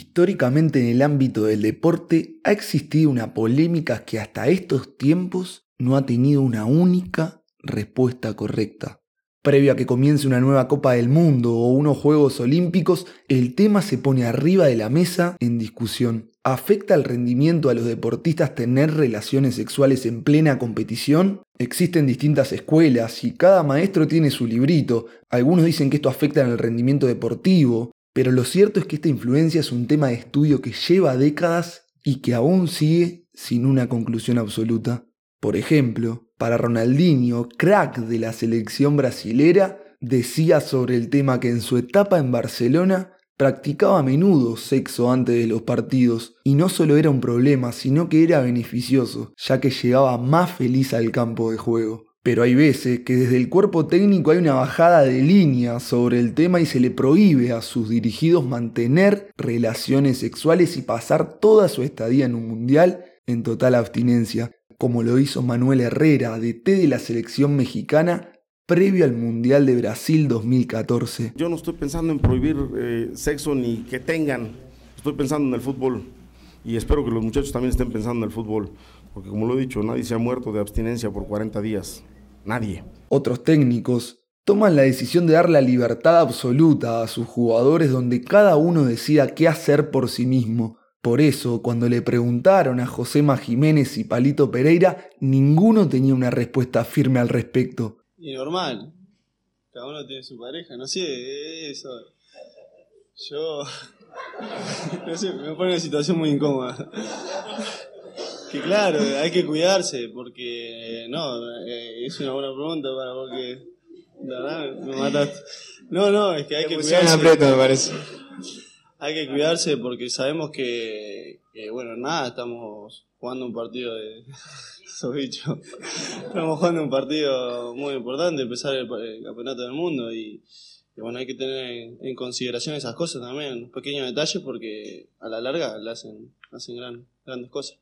Históricamente en el ámbito del deporte ha existido una polémica que hasta estos tiempos no ha tenido una única respuesta correcta. Previo a que comience una nueva Copa del Mundo o unos Juegos Olímpicos, el tema se pone arriba de la mesa en discusión. ¿Afecta el rendimiento a los deportistas tener relaciones sexuales en plena competición? Existen distintas escuelas y cada maestro tiene su librito. Algunos dicen que esto afecta en el rendimiento deportivo, pero lo cierto es que esta influencia es un tema de estudio que lleva décadas y que aún sigue sin una conclusión absoluta. Por ejemplo, para Ronaldinho, crack de la selección brasilera, decía sobre el tema que en su etapa en Barcelona practicaba a menudo sexo antes de los partidos, y no solo era un problema, sino que era beneficioso, ya que llegaba más feliz al campo de juego. Pero hay veces que desde el cuerpo técnico hay una bajada de línea sobre el tema y se le prohíbe a sus dirigidos mantener relaciones sexuales y pasar toda su estadía en un mundial en total abstinencia, como lo hizo Manuel Herrera, DT de la selección mexicana, previo al Mundial de Brasil 2014. Yo no estoy pensando en prohibir eh, sexo ni que tengan, estoy pensando en el fútbol. Y espero que los muchachos también estén pensando en el fútbol, porque como lo he dicho, nadie se ha muerto de abstinencia por 40 días, nadie. Otros técnicos toman la decisión de dar la libertad absoluta a sus jugadores donde cada uno decida qué hacer por sí mismo, por eso, cuando le preguntaron a Josema Jiménez y Palito Pereira, ninguno tenía una respuesta firme al respecto. Y normal, cada uno tiene su pareja, no sé, eso. Yo. No sé, me pone en una situación muy incómoda. Que claro, hay que cuidarse, porque. No, eh, es una buena pregunta para porque. La verdad, me mataste. No, no, es que hay que cuidarse. aprieto, me parece hay que cuidarse porque sabemos que, bueno, nada, estamos jugando un partido de... Estamos jugando un partido muy importante, empezar el, campeonato del mundo y, bueno, hay que tener en consideración esas cosas también, pequeños detalles porque a la larga le hacen, hacen gran, grandes cosas.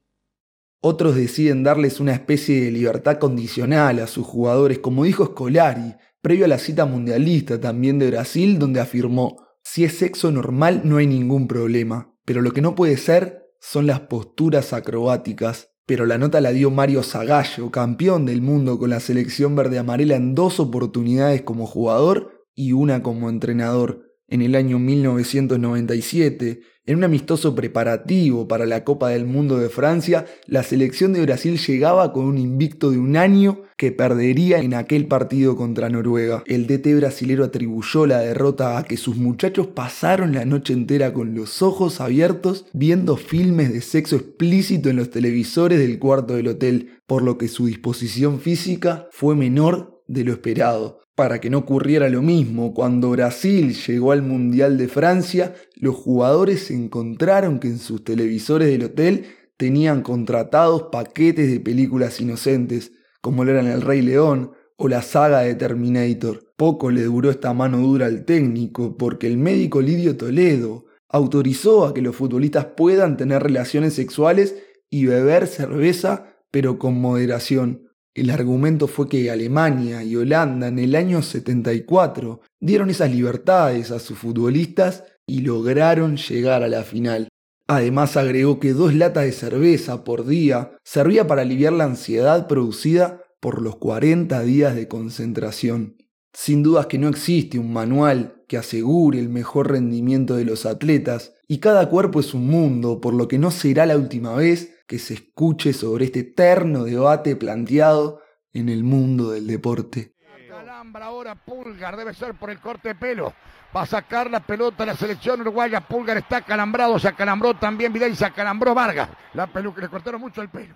Otros deciden darles una especie de libertad condicional a sus jugadores, como dijo Scolari, previo a la cita mundialista también de Brasil, donde afirmó, si es sexo normal no hay ningún problema, pero lo que no puede ser son las posturas acrobáticas. Pero la nota la dio Mario Zagallo, campeón del mundo con la selección verde amarela en dos oportunidades como jugador y una como entrenador en el año 1997, en un amistoso preparativo para la Copa del Mundo de Francia, la selección de Brasil llegaba con un invicto de un año que perdería en aquel partido contra Noruega. El DT brasilero atribuyó la derrota a que sus muchachos pasaron la noche entera con los ojos abiertos viendo filmes de sexo explícito en los televisores del cuarto del hotel, por lo que su disposición física fue menor de lo esperado para que no ocurriera lo mismo. Cuando Brasil llegó al Mundial de Francia, los jugadores encontraron que en sus televisores del hotel tenían contratados paquetes de películas inocentes, como lo eran El Rey León o la saga de Terminator. Poco le duró esta mano dura al técnico, porque el médico Lidio Toledo autorizó a que los futbolistas puedan tener relaciones sexuales y beber cerveza, pero con moderación. El argumento fue que Alemania y Holanda en el año 74 dieron esas libertades a sus futbolistas y lograron llegar a la final. Además agregó que dos latas de cerveza por día servía para aliviar la ansiedad producida por los 40 días de concentración. Sin dudas que no existe un manual que asegure el mejor rendimiento de los atletas, y cada cuerpo es un mundo, por lo que no será la última vez que se escuche sobre este eterno debate planteado en el mundo del deporte. Calambra ahora Pulgar, debe ser por el corte de pelo. Va a sacar la pelota la selección uruguaya. Pulgar está calambrado, se acalambró también Vidal se acalambró Vargas. La peluca, le cortaron mucho el pelo.